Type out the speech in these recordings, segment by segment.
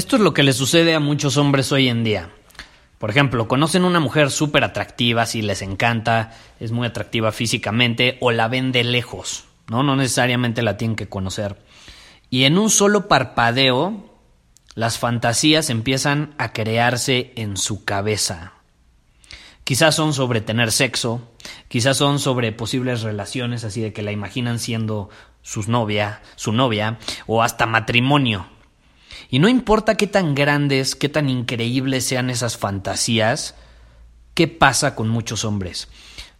Esto es lo que le sucede a muchos hombres hoy en día. Por ejemplo, conocen una mujer súper atractiva, si les encanta, es muy atractiva físicamente, o la ven de lejos, ¿no? No necesariamente la tienen que conocer. Y en un solo parpadeo, las fantasías empiezan a crearse en su cabeza. Quizás son sobre tener sexo, quizás son sobre posibles relaciones, así de que la imaginan siendo su novia, su novia, o hasta matrimonio. Y no importa qué tan grandes, qué tan increíbles sean esas fantasías, ¿qué pasa con muchos hombres?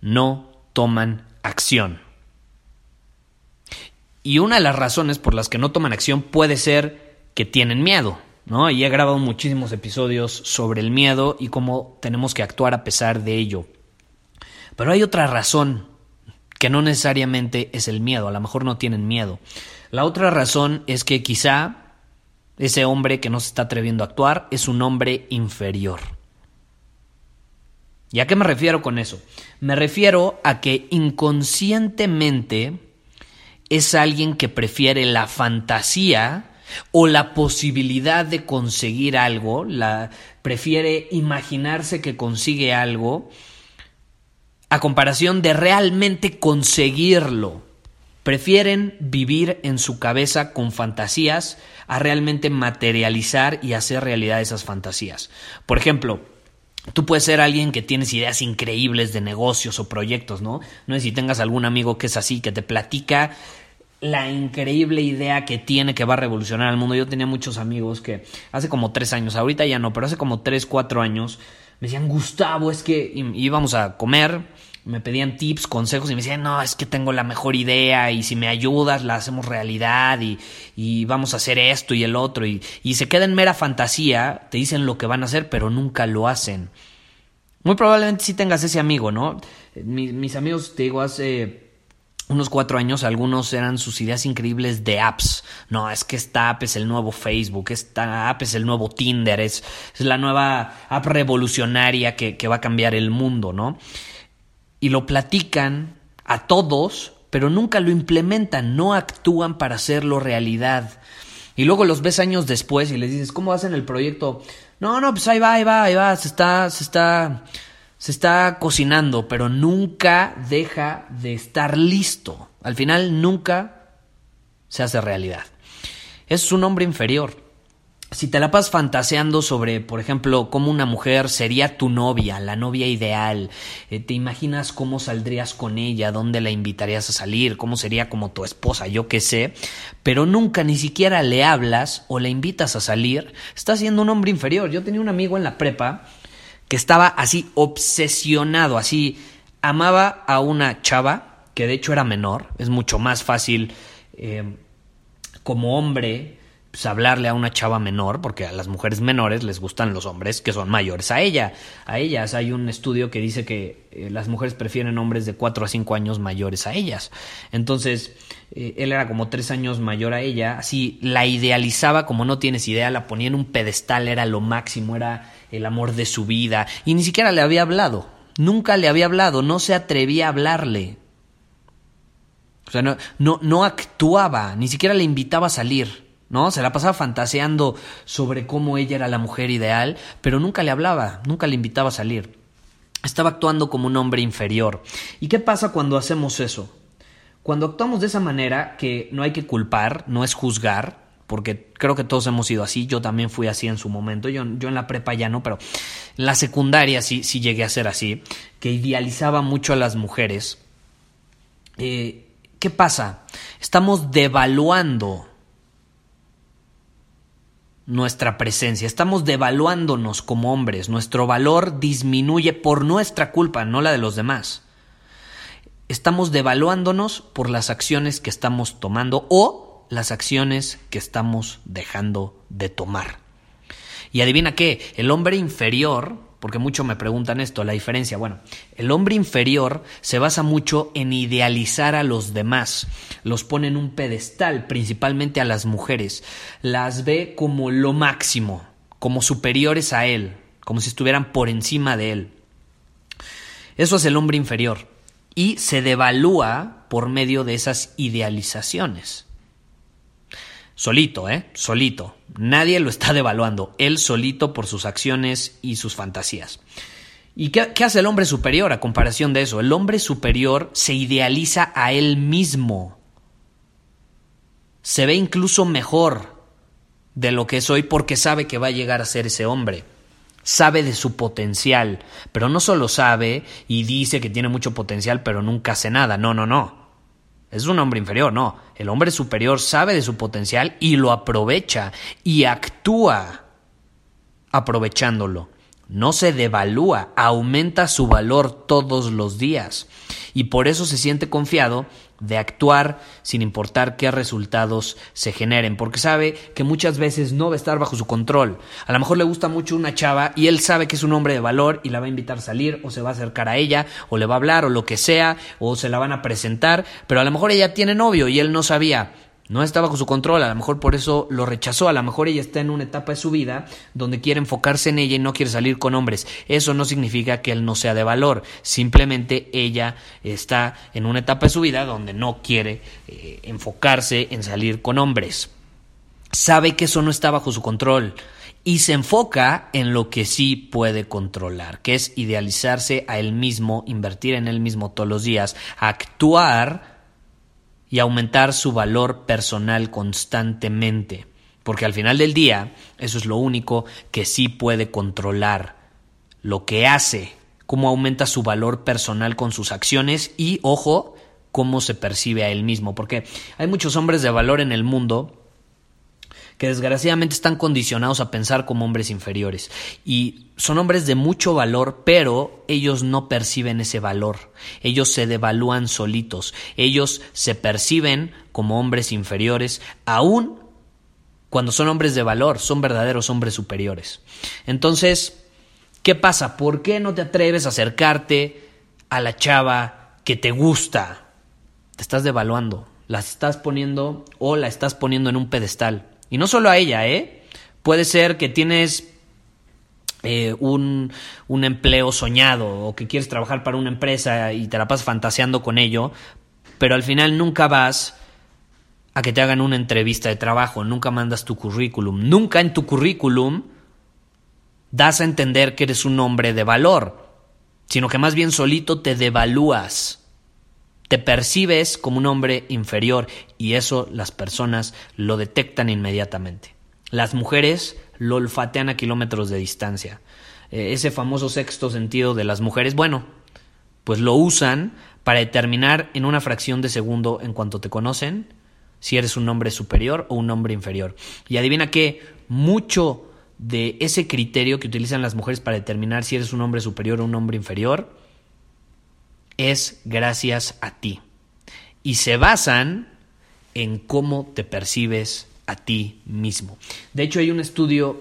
No toman acción. Y una de las razones por las que no toman acción puede ser que tienen miedo, ¿no? Y he grabado muchísimos episodios sobre el miedo y cómo tenemos que actuar a pesar de ello. Pero hay otra razón que no necesariamente es el miedo, a lo mejor no tienen miedo. La otra razón es que quizá ese hombre que no se está atreviendo a actuar es un hombre inferior. ¿Y a qué me refiero con eso? Me refiero a que inconscientemente es alguien que prefiere la fantasía o la posibilidad de conseguir algo, la prefiere imaginarse que consigue algo a comparación de realmente conseguirlo. Prefieren vivir en su cabeza con fantasías a realmente materializar y hacer realidad esas fantasías. Por ejemplo, Tú puedes ser alguien que tienes ideas increíbles de negocios o proyectos, ¿no? No sé si tengas algún amigo que es así, que te platica la increíble idea que tiene que va a revolucionar el mundo. Yo tenía muchos amigos que hace como tres años, ahorita ya no, pero hace como tres, cuatro años, me decían, Gustavo, es que íbamos a comer me pedían tips, consejos y me decían, no, es que tengo la mejor idea y si me ayudas la hacemos realidad y, vamos a hacer esto y el otro y, se queda en mera fantasía, te dicen lo que van a hacer pero nunca lo hacen. Muy probablemente sí tengas ese amigo, ¿no? Mis, mis amigos, te digo, hace unos cuatro años algunos eran sus ideas increíbles de apps. No, es que esta app es el nuevo Facebook, esta app es el nuevo Tinder, es, es la nueva app revolucionaria que, que va a cambiar el mundo, ¿no? Y lo platican a todos, pero nunca lo implementan, no actúan para hacerlo realidad. Y luego los ves años después y les dices, ¿cómo hacen el proyecto? No, no, pues ahí va, ahí va, ahí va, se está, se está, se está cocinando, pero nunca deja de estar listo. Al final nunca se hace realidad. Es un hombre inferior si te la pasas fantaseando sobre, por ejemplo, cómo una mujer sería tu novia, la novia ideal, eh, te imaginas cómo saldrías con ella, dónde la invitarías a salir, cómo sería como tu esposa, yo qué sé, pero nunca ni siquiera le hablas o le invitas a salir, estás siendo un hombre inferior. Yo tenía un amigo en la prepa que estaba así obsesionado, así amaba a una chava que de hecho era menor, es mucho más fácil eh, como hombre pues, hablarle a una chava menor, porque a las mujeres menores les gustan los hombres que son mayores a ella. A ellas hay un estudio que dice que eh, las mujeres prefieren hombres de 4 a 5 años mayores a ellas. Entonces, eh, él era como 3 años mayor a ella, así la idealizaba como no tienes idea, la ponía en un pedestal, era lo máximo, era el amor de su vida, y ni siquiera le había hablado. Nunca le había hablado, no se atrevía a hablarle. O sea, no, no, no actuaba, ni siquiera le invitaba a salir. ¿No? Se la pasaba fantaseando sobre cómo ella era la mujer ideal, pero nunca le hablaba, nunca le invitaba a salir. Estaba actuando como un hombre inferior. ¿Y qué pasa cuando hacemos eso? Cuando actuamos de esa manera, que no hay que culpar, no es juzgar, porque creo que todos hemos sido así, yo también fui así en su momento, yo, yo en la prepa ya no, pero en la secundaria sí, sí llegué a ser así, que idealizaba mucho a las mujeres. Eh, ¿Qué pasa? Estamos devaluando nuestra presencia, estamos devaluándonos como hombres, nuestro valor disminuye por nuestra culpa, no la de los demás. Estamos devaluándonos por las acciones que estamos tomando o las acciones que estamos dejando de tomar. Y adivina qué, el hombre inferior porque mucho me preguntan esto, la diferencia. Bueno, el hombre inferior se basa mucho en idealizar a los demás, los pone en un pedestal, principalmente a las mujeres, las ve como lo máximo, como superiores a él, como si estuvieran por encima de él. Eso es el hombre inferior y se devalúa por medio de esas idealizaciones. Solito, ¿eh? Solito. Nadie lo está devaluando. Él solito por sus acciones y sus fantasías. ¿Y qué, hace el hombre superior a comparación de eso? El hombre superior se idealiza a él mismo. Se ve incluso mejor de lo que es hoy porque sabe que va a llegar a ser ese hombre. Sabe de su potencial, pero no solo sabe y dice que tiene mucho potencial, pero nunca hace nada. No, no, no. Es un hombre inferior, no. El hombre superior sabe de su potencial y lo aprovecha y actúa aprovechándolo. No se devalúa, aumenta su valor todos los días. Y por eso se siente confiado de actuar sin importar qué resultados se generen, porque sabe que muchas veces no va a estar bajo su control. A lo mejor le gusta mucho una chava y él sabe que es un hombre de valor y la va a invitar a salir o se va a acercar a ella o le va a hablar o lo que sea o se la van a presentar, pero a lo mejor ella tiene novio y él no sabía. No está bajo su control, a lo mejor por eso lo rechazó, a lo mejor ella está en una etapa de su vida donde quiere enfocarse en ella y no quiere salir con hombres. Eso no significa que él no sea de valor, simplemente ella está en una etapa de su vida donde no quiere eh, enfocarse en salir con hombres. Sabe que eso no está bajo su control y se enfoca en lo que sí puede controlar, que es idealizarse a él mismo, invertir en él mismo todos los días, actuar y aumentar su valor personal constantemente, porque al final del día eso es lo único que sí puede controlar, lo que hace, cómo aumenta su valor personal con sus acciones y, ojo, cómo se percibe a él mismo, porque hay muchos hombres de valor en el mundo que desgraciadamente están condicionados a pensar como hombres inferiores. Y son hombres de mucho valor, pero ellos no perciben ese valor. Ellos se devalúan solitos. Ellos se perciben como hombres inferiores, aún cuando son hombres de valor, son verdaderos hombres superiores. Entonces, ¿qué pasa? ¿Por qué no te atreves a acercarte a la chava que te gusta? Te estás devaluando, la estás poniendo o la estás poniendo en un pedestal. Y no solo a ella, ¿eh? Puede ser que tienes eh, un, un, empleo soñado o que quieres trabajar para una empresa y te la pasas fantaseando con ello, pero al final nunca vas a que te hagan una entrevista de trabajo, nunca mandas tu currículum, nunca en tu currículum das a entender que eres un hombre de valor, sino que más bien solito te devalúas. Te percibes como un hombre inferior y eso las personas lo detectan inmediatamente. Las mujeres lo olfatean a kilómetros de distancia. Eh, ese famoso sexto sentido de las mujeres, bueno, pues lo usan para determinar en una fracción de segundo en cuanto te conocen si eres un hombre superior o un hombre inferior. Y adivina que mucho de ese criterio que utilizan las mujeres para determinar si eres un hombre superior o un hombre inferior es gracias a ti. Y se basan en cómo te percibes a ti mismo. De hecho, hay un estudio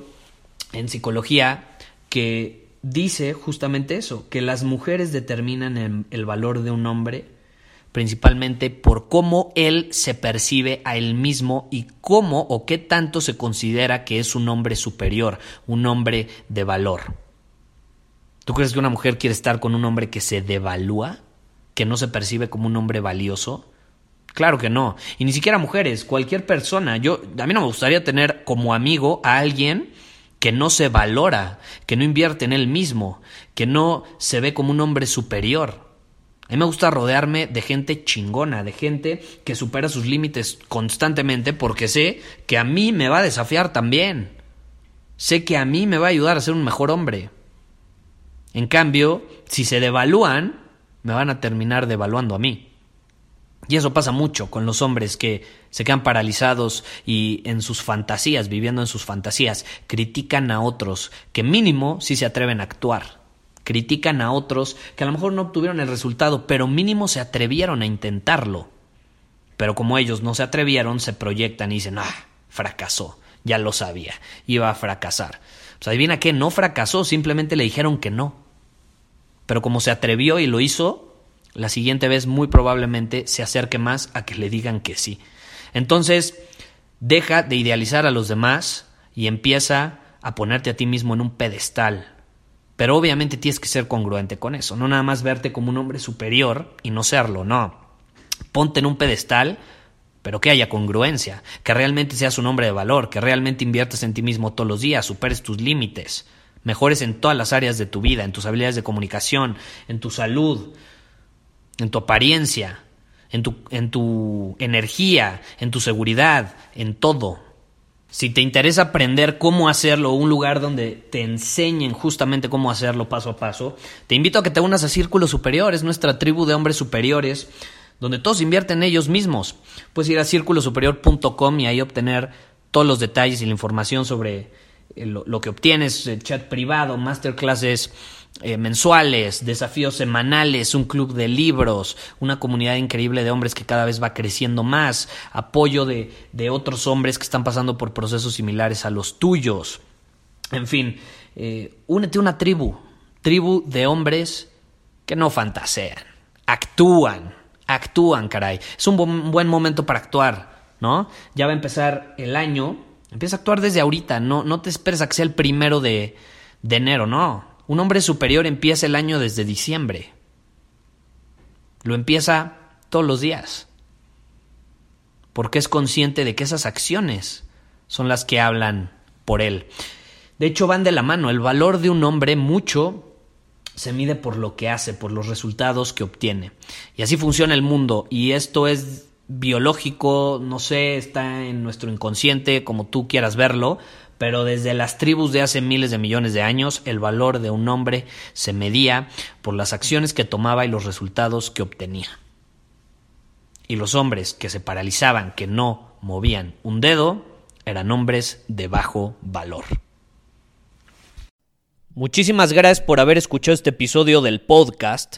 en psicología que dice justamente eso, que las mujeres determinan el, valor de un hombre principalmente por cómo él se percibe a él mismo y cómo o qué tanto se considera que es un hombre superior, un hombre de valor. ¿Tú crees que una mujer quiere estar con un hombre que se devalúa? Que no se percibe como un hombre valioso? Claro que no. Y ni siquiera mujeres, cualquier persona. Yo, a mí no me gustaría tener como amigo a alguien que no se valora, que no invierte en él mismo, que no se ve como un hombre superior. A mí me gusta rodearme de gente chingona, de gente que supera sus límites constantemente porque sé que a mí me va a desafiar también. Sé que a mí me va a ayudar a ser un mejor hombre. En cambio, si se devalúan, me van a terminar devaluando a mí. Y eso pasa mucho con los hombres que se quedan paralizados y en sus fantasías, viviendo en sus fantasías, critican a otros que mínimo sí se atreven a actuar critican a otros que a lo mejor no obtuvieron el resultado, pero mínimo se atrevieron a intentarlo. Pero como ellos no se atrevieron, se proyectan y dicen, ah, fracasó, ya lo sabía, iba a fracasar. Pues adivina qué, no fracasó, simplemente le dijeron que no. Pero como se atrevió y lo hizo, la siguiente vez muy probablemente se acerque más a que le digan que sí. Entonces, deja de idealizar a los demás y empieza a ponerte a ti mismo en un pedestal, pero obviamente tienes que ser congruente con eso, no nada más verte como un hombre superior y no serlo, no. Ponte en un pedestal, pero que haya congruencia, que realmente seas un hombre de valor, que realmente inviertas en ti mismo todos los días, superes tus límites, mejores en todas las áreas de tu vida, en tus habilidades de comunicación, en tu salud, en tu apariencia, en tu, en tu energía, en tu seguridad, en todo. Si te interesa aprender cómo hacerlo, un lugar donde te enseñen justamente cómo hacerlo paso a paso, te invito a que te unas a Círculo Superior, es nuestra tribu de hombres superiores, donde todos invierten ellos mismos. Puedes ir a círculosuperior.com y ahí obtener todos los detalles y la información sobre lo, lo que obtienes, el chat privado, masterclasses, eh, mensuales, desafíos semanales, un club de libros, una comunidad increíble de hombres que cada vez va creciendo más, apoyo de, de otros hombres que están pasando por procesos similares a los tuyos. En fin, eh, únete a una tribu, tribu de hombres que no fantasean, actúan, actúan, caray. Es un buen momento para actuar, ¿no? Ya va a empezar el año, empieza a actuar desde ahorita, no, no te esperes a que sea el primero de, de enero, no un hombre superior empieza el año desde diciembre. Lo empieza todos los días. Porque es consciente de que esas acciones son las que hablan por él. De hecho, van de la mano. El valor de un hombre mucho se mide por lo que hace, por los resultados que obtiene. Y así funciona el mundo. Y esto es biológico, no sé, está en nuestro inconsciente, como tú quieras verlo, pero desde las tribus de hace miles de millones de años el valor de un hombre se medía por las acciones que tomaba y los resultados que obtenía. Y los hombres que se paralizaban, que no movían un dedo, eran hombres de bajo valor. Muchísimas gracias por haber escuchado este episodio del podcast.